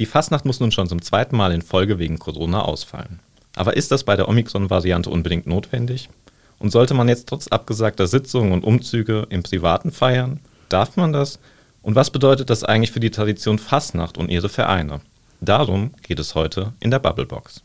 Die Fastnacht muss nun schon zum zweiten Mal in Folge wegen Corona ausfallen. Aber ist das bei der Omikron-Variante unbedingt notwendig? Und sollte man jetzt trotz abgesagter Sitzungen und Umzüge im Privaten feiern? Darf man das? Und was bedeutet das eigentlich für die Tradition Fastnacht und ihre Vereine? Darum geht es heute in der Bubblebox.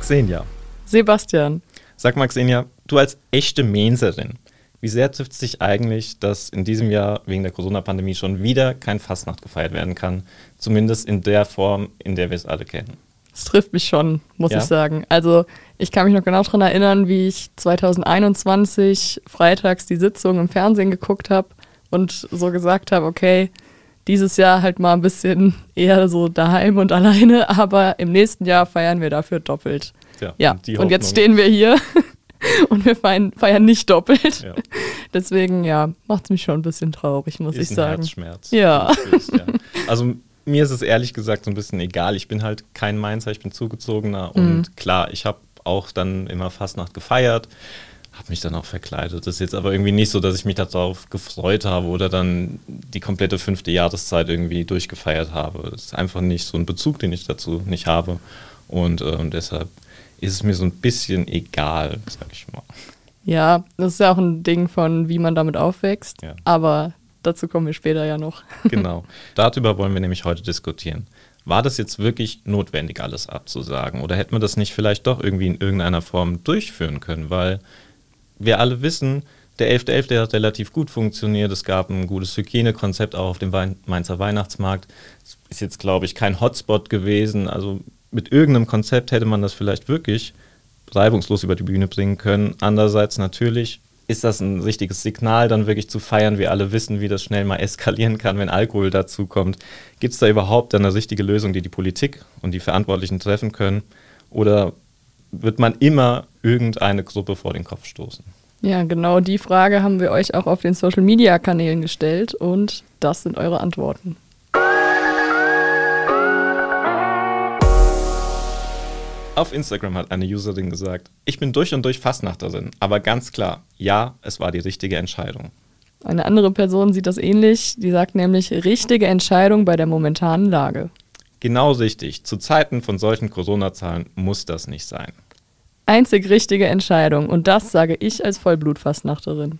Xenia. Sebastian. Sag mal, Xenia, du als echte Menserin, wie sehr trifft es dich eigentlich, dass in diesem Jahr wegen der Corona-Pandemie schon wieder kein Fastnacht gefeiert werden kann? Zumindest in der Form, in der wir es alle kennen. Es trifft mich schon, muss ja? ich sagen. Also ich kann mich noch genau daran erinnern, wie ich 2021 freitags die Sitzung im Fernsehen geguckt habe und so gesagt habe, okay, dieses Jahr halt mal ein bisschen eher so daheim und alleine, aber im nächsten Jahr feiern wir dafür doppelt. Ja, ja. Und, und jetzt stehen wir hier und wir feiern, feiern nicht doppelt. Ja. Deswegen, ja, macht es mich schon ein bisschen traurig, muss ist ich sagen. Herzschmerz. Ja. ja. Also mir ist es ehrlich gesagt so ein bisschen egal. Ich bin halt kein Mainzer, ich bin zugezogener mhm. und klar, ich habe auch dann immer Fastnacht gefeiert, habe mich dann auch verkleidet. Das ist jetzt aber irgendwie nicht so, dass ich mich darauf gefreut habe oder dann die komplette fünfte Jahreszeit irgendwie durchgefeiert habe. Das ist einfach nicht so ein Bezug, den ich dazu nicht habe und äh, deshalb ist es mir so ein bisschen egal, sag ich mal. Ja, das ist ja auch ein Ding von, wie man damit aufwächst. Ja. Aber dazu kommen wir später ja noch. Genau. Darüber wollen wir nämlich heute diskutieren. War das jetzt wirklich notwendig, alles abzusagen? Oder hätten wir das nicht vielleicht doch irgendwie in irgendeiner Form durchführen können? Weil wir alle wissen, der 11.11. .11. hat relativ gut funktioniert. Es gab ein gutes Hygienekonzept auch auf dem Mainzer Weihnachtsmarkt. Es ist jetzt, glaube ich, kein Hotspot gewesen. Also mit irgendeinem Konzept hätte man das vielleicht wirklich reibungslos über die Bühne bringen können. Andererseits natürlich ist das ein richtiges Signal, dann wirklich zu feiern. Wir alle wissen, wie das schnell mal eskalieren kann, wenn Alkohol dazu kommt. Gibt es da überhaupt eine richtige Lösung, die die Politik und die Verantwortlichen treffen können? Oder wird man immer irgendeine Gruppe vor den Kopf stoßen? Ja, genau die Frage haben wir euch auch auf den Social-Media-Kanälen gestellt und das sind eure Antworten. Auf Instagram hat eine Userin gesagt, ich bin durch und durch Fastnachterin, aber ganz klar, ja, es war die richtige Entscheidung. Eine andere Person sieht das ähnlich, die sagt nämlich, richtige Entscheidung bei der momentanen Lage. Genau richtig, zu Zeiten von solchen Corona-Zahlen muss das nicht sein. Einzig richtige Entscheidung und das sage ich als Vollblutfastnachterin.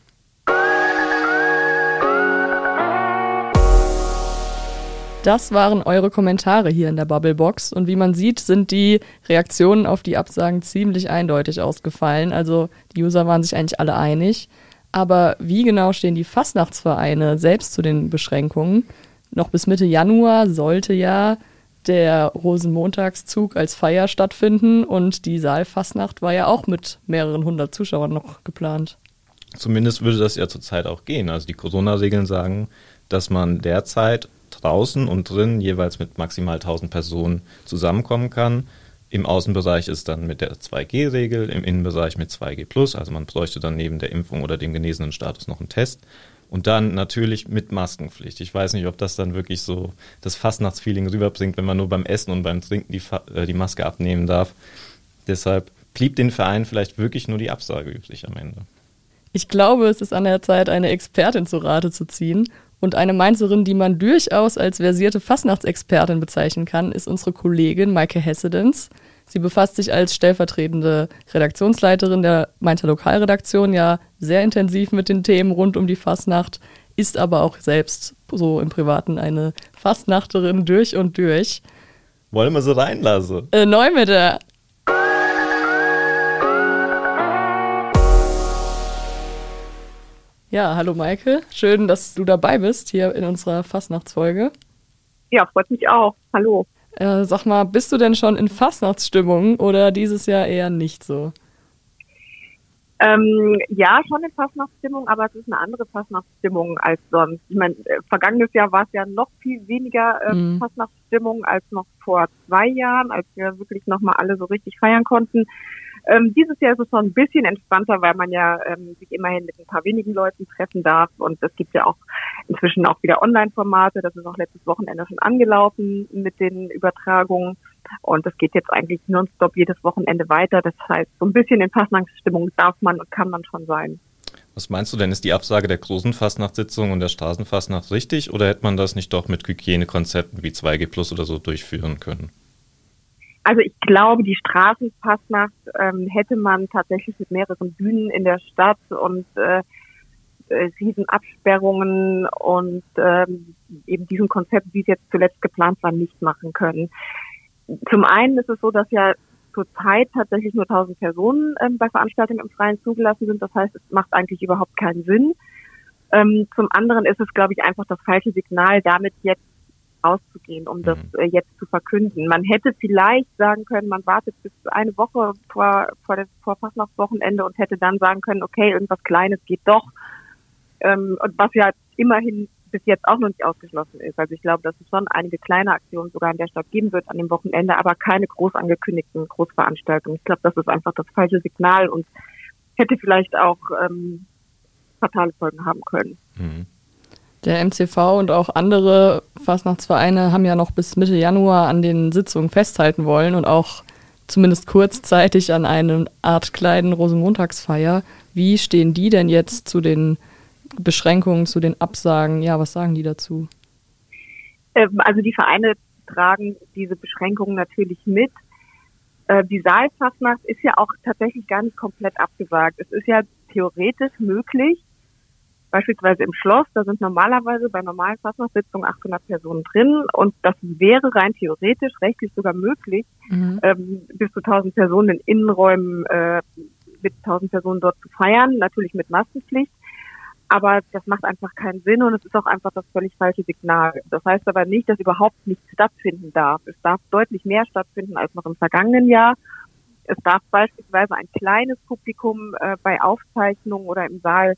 Das waren eure Kommentare hier in der Bubblebox. Und wie man sieht, sind die Reaktionen auf die Absagen ziemlich eindeutig ausgefallen. Also die User waren sich eigentlich alle einig. Aber wie genau stehen die Fastnachtsvereine selbst zu den Beschränkungen? Noch bis Mitte Januar sollte ja der Rosenmontagszug als Feier stattfinden und die Saalfastnacht war ja auch mit mehreren hundert Zuschauern noch geplant. Zumindest würde das ja zurzeit auch gehen. Also die Corona-Regeln sagen, dass man derzeit draußen und drin jeweils mit maximal 1000 Personen zusammenkommen kann. Im Außenbereich ist dann mit der 2G-Regel, im Innenbereich mit 2G+, also man bräuchte dann neben der Impfung oder dem genesenen Status noch einen Test. Und dann natürlich mit Maskenpflicht. Ich weiß nicht, ob das dann wirklich so das Fastnachtsfeeling rüberbringt, wenn man nur beim Essen und beim Trinken die, äh, die Maske abnehmen darf. Deshalb blieb den Verein vielleicht wirklich nur die Absage übrig am Ende. Ich glaube, es ist an der Zeit, eine Expertin zu Rate zu ziehen und eine Mainzerin, die man durchaus als versierte Fastnachtsexpertin bezeichnen kann, ist unsere Kollegin Maike Hessedens. Sie befasst sich als stellvertretende Redaktionsleiterin der Mainzer Lokalredaktion ja sehr intensiv mit den Themen rund um die Fastnacht, ist aber auch selbst so im Privaten eine Fastnachterin durch und durch. Wollen wir sie reinlassen? Äh, Neumitte, Ja, hallo Maike. Schön, dass du dabei bist hier in unserer Fastnachtsfolge. Ja, freut mich auch. Hallo. Äh, sag mal, bist du denn schon in Fastnachtsstimmung oder dieses Jahr eher nicht so? Ähm, ja, schon in Fastnachtsstimmung, aber es ist eine andere Fastnachtsstimmung als sonst. Ich meine, äh, vergangenes Jahr war es ja noch viel weniger äh, mhm. Fastnachtsstimmung als noch vor zwei Jahren, als wir wirklich nochmal alle so richtig feiern konnten. Ähm, dieses Jahr ist es schon ein bisschen entspannter, weil man ja ähm, sich immerhin mit ein paar wenigen Leuten treffen darf. Und es gibt ja auch inzwischen auch wieder Online-Formate. Das ist auch letztes Wochenende schon angelaufen mit den Übertragungen. Und das geht jetzt eigentlich nonstop jedes Wochenende weiter. Das heißt, so ein bisschen in Fastnachtsstimmung darf man und kann man schon sein. Was meinst du denn, ist die Absage der großen Fastnachtssitzung und der Straßenfastnacht richtig oder hätte man das nicht doch mit Hygienekonzepten wie 2G Plus oder so durchführen können? Also ich glaube, die Straßenfastnacht ähm, hätte man tatsächlich mit mehreren Bühnen in der Stadt und äh, äh, Riesenabsperrungen und ähm, eben diesem Konzept, wie es jetzt zuletzt geplant war, nicht machen können. Zum einen ist es so, dass ja zurzeit tatsächlich nur 1000 Personen ähm, bei Veranstaltungen im Freien zugelassen sind. Das heißt, es macht eigentlich überhaupt keinen Sinn. Ähm, zum anderen ist es, glaube ich, einfach das falsche Signal, damit jetzt auszugehen, um das mhm. äh, jetzt zu verkünden. Man hätte vielleicht sagen können, man wartet bis eine Woche vor, vor, der, vor Fastnachtswochenende und hätte dann sagen können, okay, irgendwas Kleines geht doch. Ähm, und was ja immerhin bis jetzt auch noch nicht ausgeschlossen ist. Also ich glaube, dass es schon einige kleine Aktionen sogar in der Stadt geben wird an dem Wochenende, aber keine groß angekündigten Großveranstaltungen. Ich glaube, das ist einfach das falsche Signal und hätte vielleicht auch ähm, fatale Folgen haben können. Mhm. Der MCV und auch andere Fastnachtsvereine haben ja noch bis Mitte Januar an den Sitzungen festhalten wollen und auch zumindest kurzzeitig an einer Art kleinen Rosenmontagsfeier. Wie stehen die denn jetzt zu den Beschränkungen, zu den Absagen? Ja, was sagen die dazu? Ähm, also die Vereine tragen diese Beschränkungen natürlich mit. Äh, die Saalfastnacht ist ja auch tatsächlich gar nicht komplett abgesagt. Es ist ja theoretisch möglich, beispielsweise im Schloss, da sind normalerweise bei normalen Fastnachtssitzungen 800 Personen drin und das wäre rein theoretisch rechtlich sogar möglich, mhm. ähm, bis zu 1000 Personen in Innenräumen äh, mit 1000 Personen dort zu feiern, natürlich mit Maskenpflicht. Aber das macht einfach keinen Sinn und es ist auch einfach das völlig falsche Signal. Das heißt aber nicht, dass überhaupt nichts stattfinden darf. Es darf deutlich mehr stattfinden als noch im vergangenen Jahr. Es darf beispielsweise ein kleines Publikum äh, bei Aufzeichnungen oder im Saal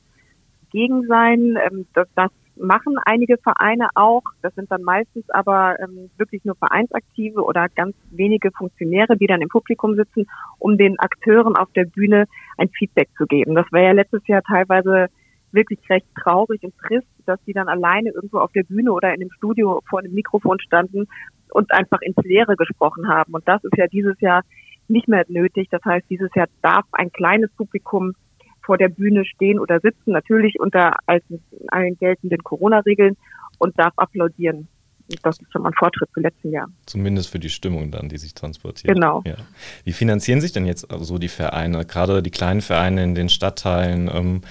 gegen sein. Ähm, das, das machen einige Vereine auch. Das sind dann meistens aber ähm, wirklich nur Vereinsaktive oder ganz wenige Funktionäre, die dann im Publikum sitzen, um den Akteuren auf der Bühne ein Feedback zu geben. Das war ja letztes Jahr teilweise wirklich recht traurig und trist, dass die dann alleine irgendwo auf der Bühne oder in dem Studio vor einem Mikrofon standen und einfach ins Leere gesprochen haben. Und das ist ja dieses Jahr nicht mehr nötig. Das heißt, dieses Jahr darf ein kleines Publikum vor der Bühne stehen oder sitzen, natürlich unter allen geltenden Corona-Regeln und darf applaudieren. Das ist schon mal ein Fortschritt zum letzten Jahr. Zumindest für die Stimmung dann, die sich transportiert. Genau. Ja. Wie finanzieren sich denn jetzt so also die Vereine, gerade die kleinen Vereine in den Stadtteilen? Ähm,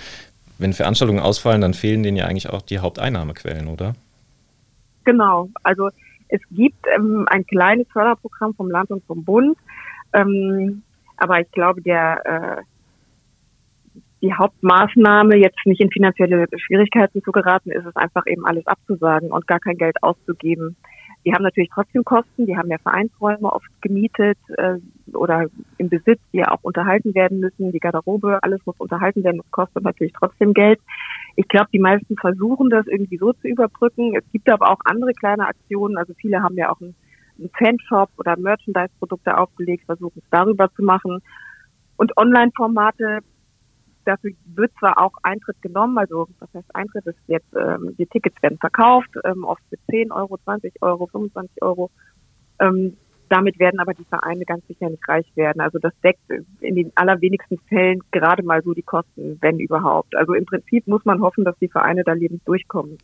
wenn Veranstaltungen ausfallen, dann fehlen denen ja eigentlich auch die Haupteinnahmequellen, oder? Genau. Also es gibt ähm, ein kleines Förderprogramm vom Land und vom Bund, ähm, aber ich glaube, der äh, die Hauptmaßnahme, jetzt nicht in finanzielle Schwierigkeiten zu geraten, ist es einfach eben alles abzusagen und gar kein Geld auszugeben. Die haben natürlich trotzdem Kosten, die haben ja Vereinsräume oft gemietet äh, oder im Besitz, die ja auch unterhalten werden müssen, die Garderobe, alles muss unterhalten werden, das kostet natürlich trotzdem Geld. Ich glaube, die meisten versuchen das irgendwie so zu überbrücken. Es gibt aber auch andere kleine Aktionen, also viele haben ja auch einen, einen Fanshop oder Merchandise-Produkte aufgelegt, versuchen es darüber zu machen. Und Online-Formate Dafür wird zwar auch Eintritt genommen, also was heißt Eintritt ist jetzt, ähm, die Tickets werden verkauft, ähm, oft für 10 Euro, 20 Euro, 25 Euro. Ähm, damit werden aber die Vereine ganz sicher nicht reich werden. Also das deckt in den allerwenigsten Fällen gerade mal so die Kosten, wenn überhaupt. Also im Prinzip muss man hoffen, dass die Vereine da lebend durchkommen.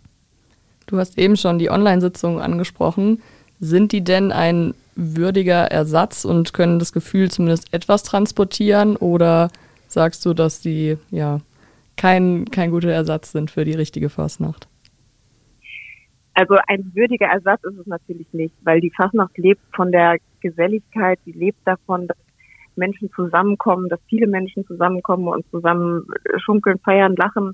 Du hast eben schon die Online-Sitzungen angesprochen. Sind die denn ein würdiger Ersatz und können das Gefühl zumindest etwas transportieren oder sagst du, dass die ja kein, kein guter Ersatz sind für die richtige Fastnacht? Also ein würdiger Ersatz ist es natürlich nicht, weil die Fastnacht lebt von der Geselligkeit, die lebt davon, dass Menschen zusammenkommen, dass viele Menschen zusammenkommen und zusammen schunkeln, feiern, lachen.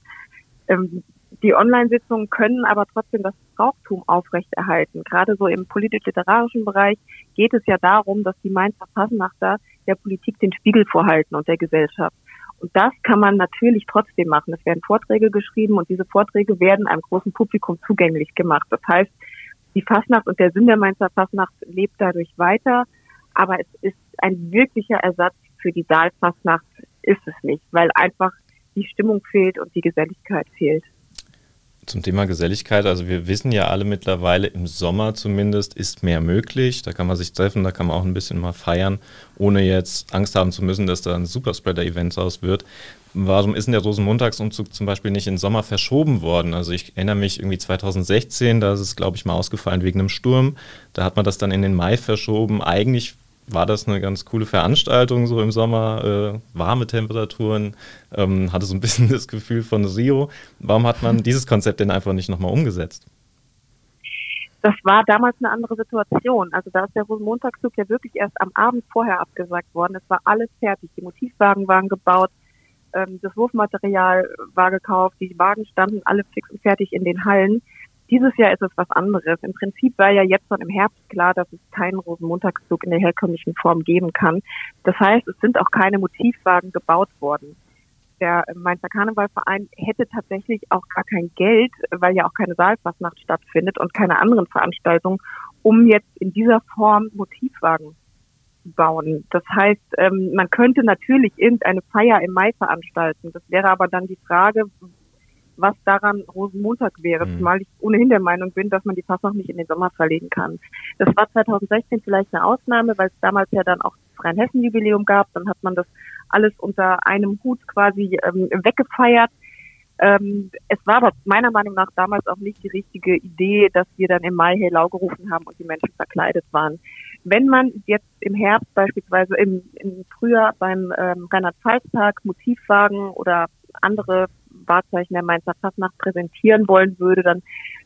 Ähm, die Online-Sitzungen können aber trotzdem das Brauchtum aufrechterhalten. Gerade so im politisch-literarischen Bereich geht es ja darum, dass die Mainzer Fastnachter der Politik den Spiegel vorhalten und der Gesellschaft. Und das kann man natürlich trotzdem machen. Es werden Vorträge geschrieben und diese Vorträge werden einem großen Publikum zugänglich gemacht. Das heißt, die Fastnacht und der Sinn der Mainzer Fastnacht lebt dadurch weiter, aber es ist ein wirklicher Ersatz für die Saalfastnacht ist es nicht, weil einfach die Stimmung fehlt und die Geselligkeit fehlt. Zum Thema Geselligkeit, also wir wissen ja alle mittlerweile, im Sommer zumindest ist mehr möglich. Da kann man sich treffen, da kann man auch ein bisschen mal feiern, ohne jetzt Angst haben zu müssen, dass da ein Superspreader-Event aus wird. Warum ist denn der Rosenmontagsumzug zum Beispiel nicht in Sommer verschoben worden? Also ich erinnere mich irgendwie 2016, da ist es, glaube ich, mal ausgefallen wegen einem Sturm. Da hat man das dann in den Mai verschoben. Eigentlich war das eine ganz coole Veranstaltung, so im Sommer, äh, warme Temperaturen, ähm, hatte so ein bisschen das Gefühl von Rio. Warum hat man dieses Konzept denn einfach nicht nochmal umgesetzt? Das war damals eine andere Situation. Also da ist der Rosenmontagszug ja wirklich erst am Abend vorher abgesagt worden. Es war alles fertig. Die Motivwagen waren gebaut, ähm, das Wurfmaterial war gekauft, die Wagen standen alle fix und fertig in den Hallen. Dieses Jahr ist es was anderes. Im Prinzip war ja jetzt schon im Herbst klar, dass es keinen Rosenmontagszug in der herkömmlichen Form geben kann. Das heißt, es sind auch keine Motivwagen gebaut worden. Der Mainzer Karnevalverein hätte tatsächlich auch gar kein Geld, weil ja auch keine Saalfastnacht stattfindet und keine anderen Veranstaltungen, um jetzt in dieser Form Motivwagen bauen. Das heißt, ähm, man könnte natürlich irgendeine Feier im Mai veranstalten. Das wäre aber dann die Frage, was daran Rosenmontag wäre, mhm. zumal ich ohnehin der Meinung bin, dass man die Fassnacht nicht in den Sommer verlegen kann. Das war 2016 vielleicht eine Ausnahme, weil es damals ja dann auch das Rheinhessen-Jubiläum gab. Dann hat man das alles unter einem Hut quasi ähm, weggefeiert. Ähm, es war aber meiner Meinung nach damals auch nicht die richtige Idee, dass wir dann im Mai Hellau gerufen haben und die Menschen verkleidet waren. Wenn man jetzt im Herbst beispielsweise im, im Frühjahr beim ähm, Rheinland-Pfalz-Tag Motivwagen oder andere Wahrzeichen der Mainzer Fastnacht präsentieren wollen würde, dann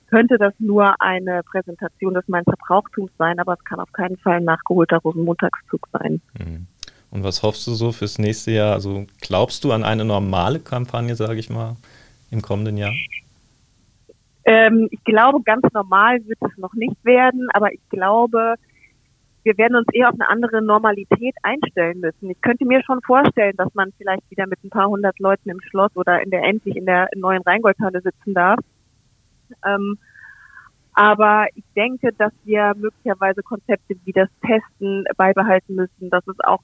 könnte das nur eine Präsentation des Mainzer Brauchtums sein, aber es kann auf keinen Fall ein nachgeholter Rosenmontagszug sein. Mhm. Und was hoffst du so fürs nächste Jahr? Also glaubst du an eine normale Kampagne, sage ich mal, im kommenden Jahr? Ähm, ich glaube, ganz normal wird es noch nicht werden, aber ich glaube, wir werden uns eher auf eine andere Normalität einstellen müssen. Ich könnte mir schon vorstellen, dass man vielleicht wieder mit ein paar hundert Leuten im Schloss oder in der endlich in der neuen Rheingoldhalle sitzen darf. Ähm, aber ich denke, dass wir möglicherweise Konzepte wie das Testen beibehalten müssen, dass es auch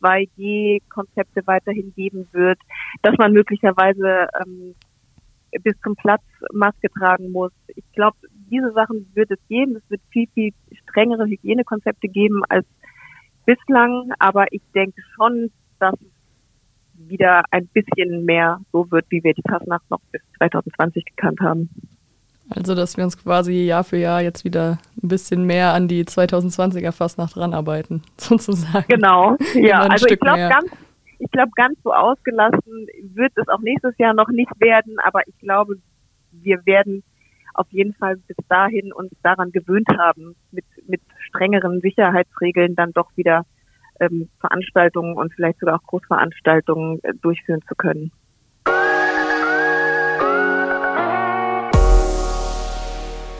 2G-Konzepte weiterhin geben wird, dass man möglicherweise ähm, bis zum Platz Maske tragen muss. Ich glaube, diese Sachen wird es geben. Es wird viel, viel strengere Hygienekonzepte geben als bislang, aber ich denke schon, dass es wieder ein bisschen mehr so wird, wie wir die Fastnacht noch bis 2020 gekannt haben. Also, dass wir uns quasi Jahr für Jahr jetzt wieder ein bisschen mehr an die 2020er Fastnacht ranarbeiten, sozusagen. Genau, ja. Also ich glaube ganz, ich glaube ganz so ausgelassen wird es auch nächstes Jahr noch nicht werden, aber ich glaube, wir werden auf jeden Fall bis dahin uns daran gewöhnt haben, mit, mit strengeren Sicherheitsregeln dann doch wieder ähm, Veranstaltungen und vielleicht sogar auch Großveranstaltungen äh, durchführen zu können.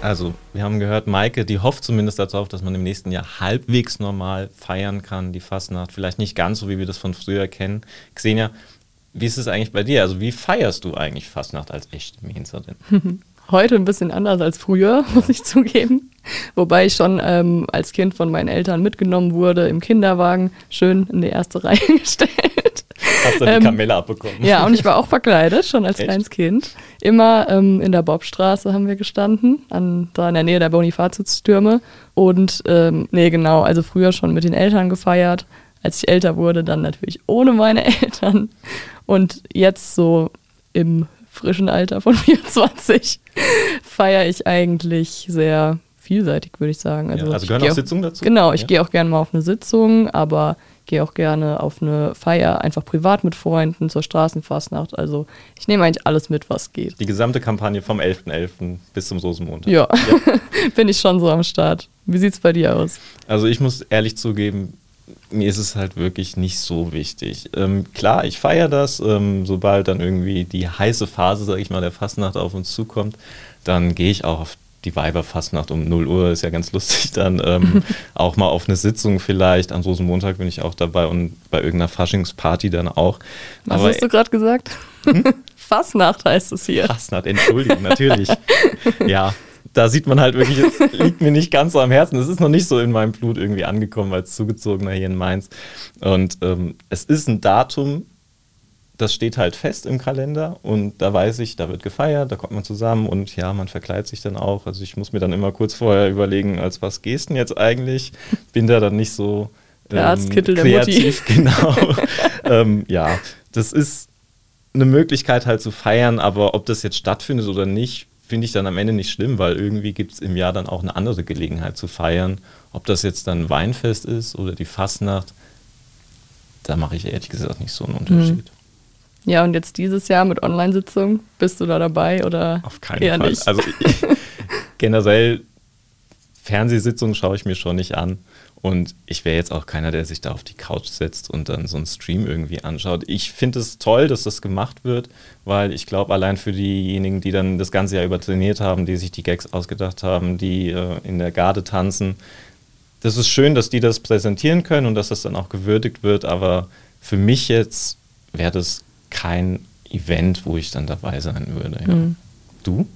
Also, wir haben gehört, Maike, die hofft zumindest darauf, dass man im nächsten Jahr halbwegs normal feiern kann, die Fastnacht. Vielleicht nicht ganz so, wie wir das von früher kennen. Xenia, wie ist es eigentlich bei dir? Also, wie feierst du eigentlich Fastnacht als echte Mainzerin? heute ein bisschen anders als früher, muss ich zugeben. Wobei ich schon ähm, als Kind von meinen Eltern mitgenommen wurde, im Kinderwagen schön in die erste Reihe gestellt. Hast du die ähm, Kamelle abbekommen? Ja, und ich war auch verkleidet, schon als Echt? kleines Kind. Immer ähm, in der Bobstraße haben wir gestanden, an, da in der Nähe der Bonifatiustürme. Und ähm, nee, genau, also früher schon mit den Eltern gefeiert. Als ich älter wurde, dann natürlich ohne meine Eltern. Und jetzt so im frischen Alter von 24 feiere ich eigentlich sehr vielseitig, würde ich sagen. Also, ja, also gehören auch Sitzungen dazu? Genau, ich ja. gehe auch gerne mal auf eine Sitzung, aber gehe auch gerne auf eine Feier, einfach privat mit Freunden, zur Straßenfastnacht. Also ich nehme eigentlich alles mit, was geht. Die gesamte Kampagne vom 11.11. .11. bis zum Soßenmontag. Ja, ja. bin ich schon so am Start. Wie sieht es bei dir aus? Also ich muss ehrlich zugeben, mir ist es halt wirklich nicht so wichtig. Ähm, klar, ich feiere das, ähm, sobald dann irgendwie die heiße Phase, sag ich mal, der Fastnacht auf uns zukommt, dann gehe ich auch auf die Weiberfastnacht um 0 Uhr, ist ja ganz lustig, dann ähm, auch mal auf eine Sitzung vielleicht. An Rosenmontag bin ich auch dabei und bei irgendeiner Faschingsparty dann auch. Was Aber, hast du gerade gesagt? Hm? Fastnacht heißt es hier. Fastnacht, Entschuldigung, natürlich. ja, da sieht man halt wirklich, es liegt mir nicht ganz so am Herzen. Es ist noch nicht so in meinem Blut irgendwie angekommen als Zugezogener hier in Mainz. Und ähm, es ist ein Datum, das steht halt fest im Kalender und da weiß ich, da wird gefeiert, da kommt man zusammen und ja, man verkleidet sich dann auch. Also ich muss mir dann immer kurz vorher überlegen, als was gehst du denn jetzt eigentlich? Bin da dann nicht so ähm, kreativ, genau. ähm, ja, das ist eine Möglichkeit halt zu feiern, aber ob das jetzt stattfindet oder nicht, finde ich dann am Ende nicht schlimm, weil irgendwie gibt es im Jahr dann auch eine andere Gelegenheit zu feiern. Ob das jetzt dann Weinfest ist oder die Fastnacht, da mache ich ehrlich gesagt nicht so einen Unterschied. Mhm. Ja, und jetzt dieses Jahr mit Online-Sitzung, bist du da dabei oder Auf keinen Fall. Nicht? Also ich, generell Fernsehsitzungen schaue ich mir schon nicht an. Und ich wäre jetzt auch keiner, der sich da auf die Couch setzt und dann so einen Stream irgendwie anschaut. Ich finde es toll, dass das gemacht wird, weil ich glaube, allein für diejenigen, die dann das ganze Jahr über trainiert haben, die sich die Gags ausgedacht haben, die äh, in der Garde tanzen, das ist schön, dass die das präsentieren können und dass das dann auch gewürdigt wird. Aber für mich jetzt wäre das kein Event, wo ich dann dabei sein würde. Ja. Mhm. Du?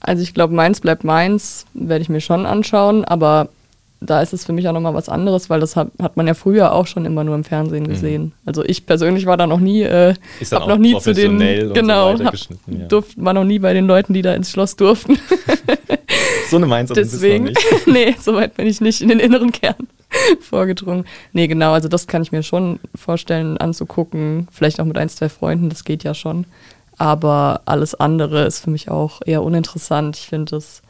Also ich glaube, meins bleibt meins, werde ich mir schon anschauen, aber da ist es für mich auch nochmal was anderes, weil das hat, hat man ja früher auch schon immer nur im Fernsehen mhm. gesehen. Mhm. Also ich persönlich war da noch nie, äh, hab noch nie zu den, genau, so hab, ja. durft, war noch nie bei den Leuten, die da ins Schloss durften. so eine Mainz Deswegen, nicht. nee, soweit bin ich nicht in den inneren Kern vorgedrungen. Nee, genau, also das kann ich mir schon vorstellen anzugucken. Vielleicht auch mit ein, zwei Freunden, das geht ja schon. Aber alles andere ist für mich auch eher uninteressant. Ich finde es,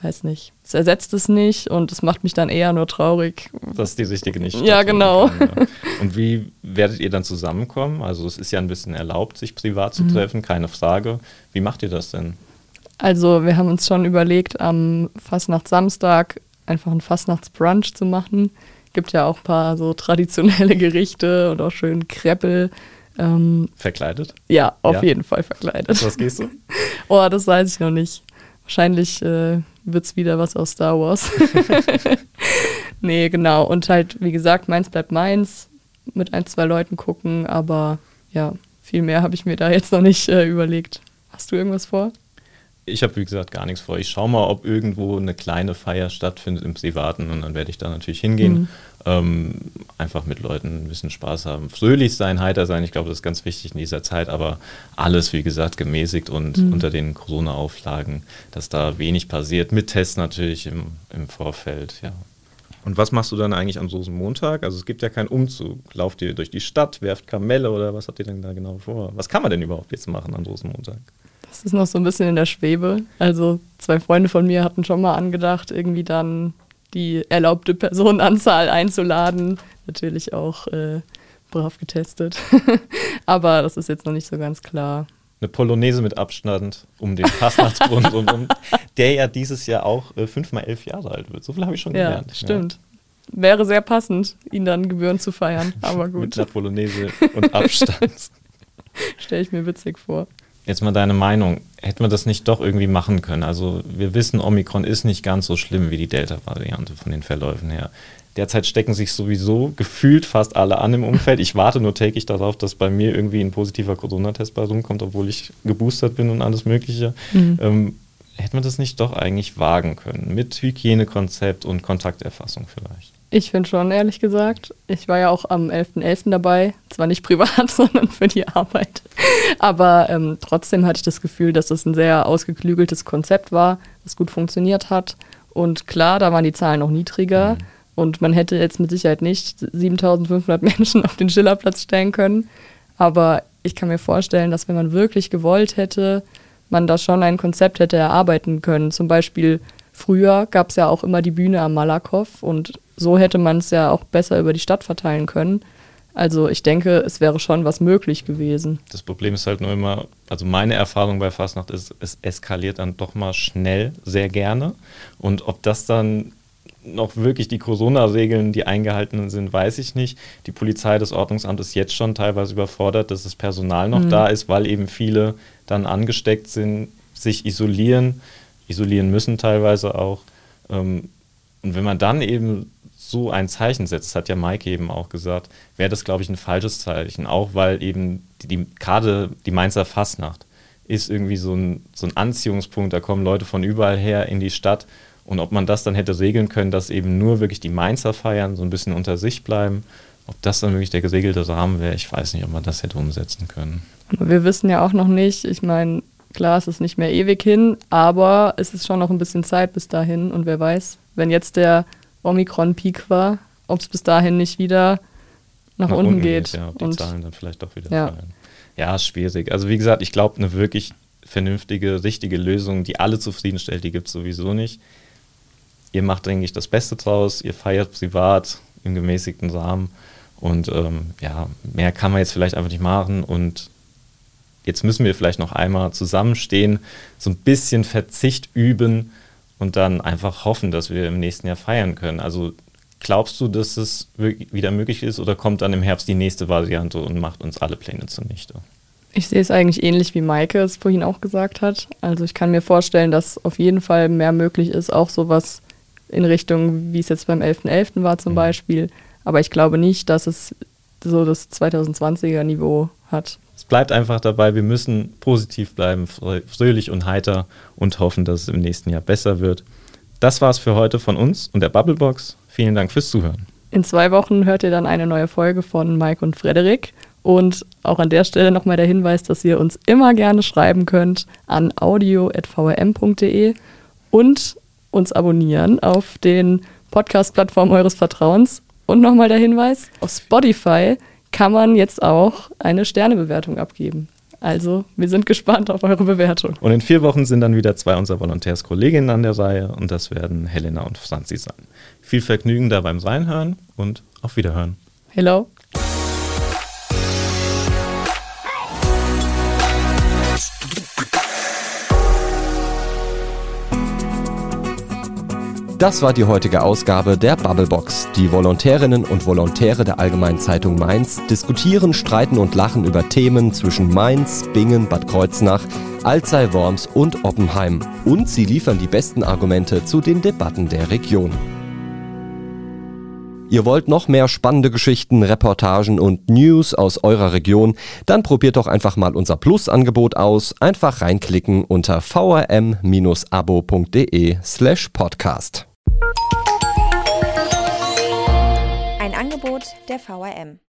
weiß nicht, es ersetzt es nicht und es macht mich dann eher nur traurig. Dass die richtige nicht. Ja, genau. Kann, ja. Und wie werdet ihr dann zusammenkommen? Also es ist ja ein bisschen erlaubt, sich privat zu mhm. treffen, keine Frage. Wie macht ihr das denn? Also wir haben uns schon überlegt, am Fastnacht Samstag einfach ein Fastnachtsbrunch zu machen. Gibt ja auch ein paar so traditionelle Gerichte und auch schön Kreppel. Ähm, verkleidet? Ja, auf ja. jeden Fall verkleidet. Was gehst du? oh, das weiß ich noch nicht. Wahrscheinlich äh, wird es wieder was aus Star Wars. nee, genau. Und halt, wie gesagt, meins bleibt meins. Mit ein, zwei Leuten gucken, aber ja, viel mehr habe ich mir da jetzt noch nicht äh, überlegt. Hast du irgendwas vor? ich habe, wie gesagt, gar nichts vor. Ich schaue mal, ob irgendwo eine kleine Feier stattfindet im Privaten und dann werde ich da natürlich hingehen. Mhm. Ähm, einfach mit Leuten ein bisschen Spaß haben. Fröhlich sein, heiter sein, ich glaube, das ist ganz wichtig in dieser Zeit, aber alles, wie gesagt, gemäßigt und mhm. unter den Corona-Auflagen, dass da wenig passiert. Mit Tests natürlich im, im Vorfeld, ja. Und was machst du dann eigentlich am Rosenmontag? Also es gibt ja keinen Umzug. Lauft ihr durch die Stadt, werft Kamelle oder was habt ihr denn da genau vor? Was kann man denn überhaupt jetzt machen am Rosenmontag? Das ist noch so ein bisschen in der Schwebe. Also zwei Freunde von mir hatten schon mal angedacht, irgendwie dann die erlaubte Personenanzahl einzuladen. Natürlich auch äh, brav getestet. Aber das ist jetzt noch nicht so ganz klar. Eine Polonaise mit Abstand um den Fastnachtsbund und um, der ja dieses Jahr auch äh, fünfmal elf Jahre alt wird. So viel habe ich schon ja, gelernt. Stimmt. Ja. Wäre sehr passend, ihn dann Gebühren zu feiern. Aber gut. mit einer Polonaise und Abstand. Stelle ich mir witzig vor. Jetzt mal deine Meinung. Hätten wir das nicht doch irgendwie machen können? Also wir wissen, Omikron ist nicht ganz so schlimm wie die Delta-Variante von den Verläufen her. Derzeit stecken sich sowieso gefühlt fast alle an im Umfeld. Ich warte nur täglich darauf, dass bei mir irgendwie ein positiver Corona-Test bei rumkommt, obwohl ich geboostert bin und alles Mögliche. Mhm. Ähm, hätte man das nicht doch eigentlich wagen können? Mit Hygienekonzept und Kontakterfassung vielleicht? Ich finde schon, ehrlich gesagt. Ich war ja auch am 11.11. .11. dabei. Zwar nicht privat, sondern für die Arbeit. Aber ähm, trotzdem hatte ich das Gefühl, dass das ein sehr ausgeklügeltes Konzept war, das gut funktioniert hat. Und klar, da waren die Zahlen noch niedriger. Mhm. Und man hätte jetzt mit Sicherheit nicht 7500 Menschen auf den Schillerplatz stellen können. Aber ich kann mir vorstellen, dass wenn man wirklich gewollt hätte, man da schon ein Konzept hätte erarbeiten können. Zum Beispiel früher gab es ja auch immer die Bühne am Malakow und so hätte man es ja auch besser über die Stadt verteilen können. Also ich denke, es wäre schon was möglich gewesen. Das Problem ist halt nur immer, also meine Erfahrung bei Fastnacht ist, es eskaliert dann doch mal schnell sehr gerne. Und ob das dann noch wirklich die Corona-Regeln, die eingehalten sind, weiß ich nicht. Die Polizei des Ordnungsamtes ist jetzt schon teilweise überfordert, dass das Personal noch mhm. da ist, weil eben viele dann angesteckt sind, sich isolieren, isolieren müssen teilweise auch. Ähm, und wenn man dann eben so ein Zeichen setzt, hat ja Mike eben auch gesagt, wäre das, glaube ich, ein falsches Zeichen. Auch weil eben die, die, gerade die Mainzer Fastnacht ist irgendwie so ein, so ein Anziehungspunkt. Da kommen Leute von überall her in die Stadt. Und ob man das dann hätte regeln können, dass eben nur wirklich die Mainzer feiern, so ein bisschen unter sich bleiben, Ob das dann wirklich der geregelte Rahmen wäre, ich weiß nicht, ob man das hätte umsetzen können. Wir wissen ja auch noch nicht, ich meine, klar, es ist nicht mehr ewig hin, aber es ist schon noch ein bisschen Zeit bis dahin und wer weiß, wenn jetzt der Omikron-Peak war, ob es bis dahin nicht wieder nach, nach unten, unten, geht. geht ja, ob die und Zahlen dann vielleicht doch wieder ja. fallen. Ja, schwierig. Also wie gesagt, ich glaube, eine wirklich vernünftige, richtige Lösung, die alle zufriedenstellt, die gibt es sowieso nicht. Ihr macht, denke ich, das Beste draus, ihr feiert privat im gemäßigten Rahmen und ähm, ja, mehr kann man jetzt vielleicht einfach nicht machen und jetzt müssen wir vielleicht noch einmal zusammenstehen, so ein bisschen Verzicht üben und dann einfach hoffen, dass wir im nächsten Jahr feiern können. Also glaubst du, dass es wieder möglich ist oder kommt dann im Herbst die nächste Variante und macht uns alle Pläne zunichte? Ich sehe es eigentlich ähnlich wie Maike es vorhin auch gesagt hat. Also ich kann mir vorstellen, dass auf jeden Fall mehr möglich ist, auch sowas in Richtung, wie es jetzt beim 11.11. .11. war zum mhm. Beispiel. Aber ich glaube nicht, dass es so das 2020er Niveau hat. Bleibt einfach dabei, wir müssen positiv bleiben, fröhlich und heiter und hoffen, dass es im nächsten Jahr besser wird. Das war's für heute von uns und der Bubblebox. Vielen Dank fürs Zuhören. In zwei Wochen hört ihr dann eine neue Folge von Mike und Frederik. Und auch an der Stelle nochmal der Hinweis, dass ihr uns immer gerne schreiben könnt an audio.vrm.de und uns abonnieren auf den Podcast-Plattformen eures Vertrauens. Und nochmal der Hinweis, auf Spotify kann man jetzt auch eine Sternebewertung abgeben. Also, wir sind gespannt auf eure Bewertung. Und in vier Wochen sind dann wieder zwei unserer Volontärskolleginnen an der Reihe und das werden Helena und Franzi sein. Viel Vergnügen da beim Reinhören und auf Wiederhören. Hello. Das war die heutige Ausgabe der Bubblebox. Die Volontärinnen und Volontäre der Allgemeinen Zeitung Mainz diskutieren, streiten und lachen über Themen zwischen Mainz, Bingen, Bad Kreuznach, Alzey, Worms und Oppenheim. Und sie liefern die besten Argumente zu den Debatten der Region. Ihr wollt noch mehr spannende Geschichten, Reportagen und News aus eurer Region? Dann probiert doch einfach mal unser Plus-Angebot aus. Einfach reinklicken unter vrm-abo.de slash podcast. Angebot der VRM.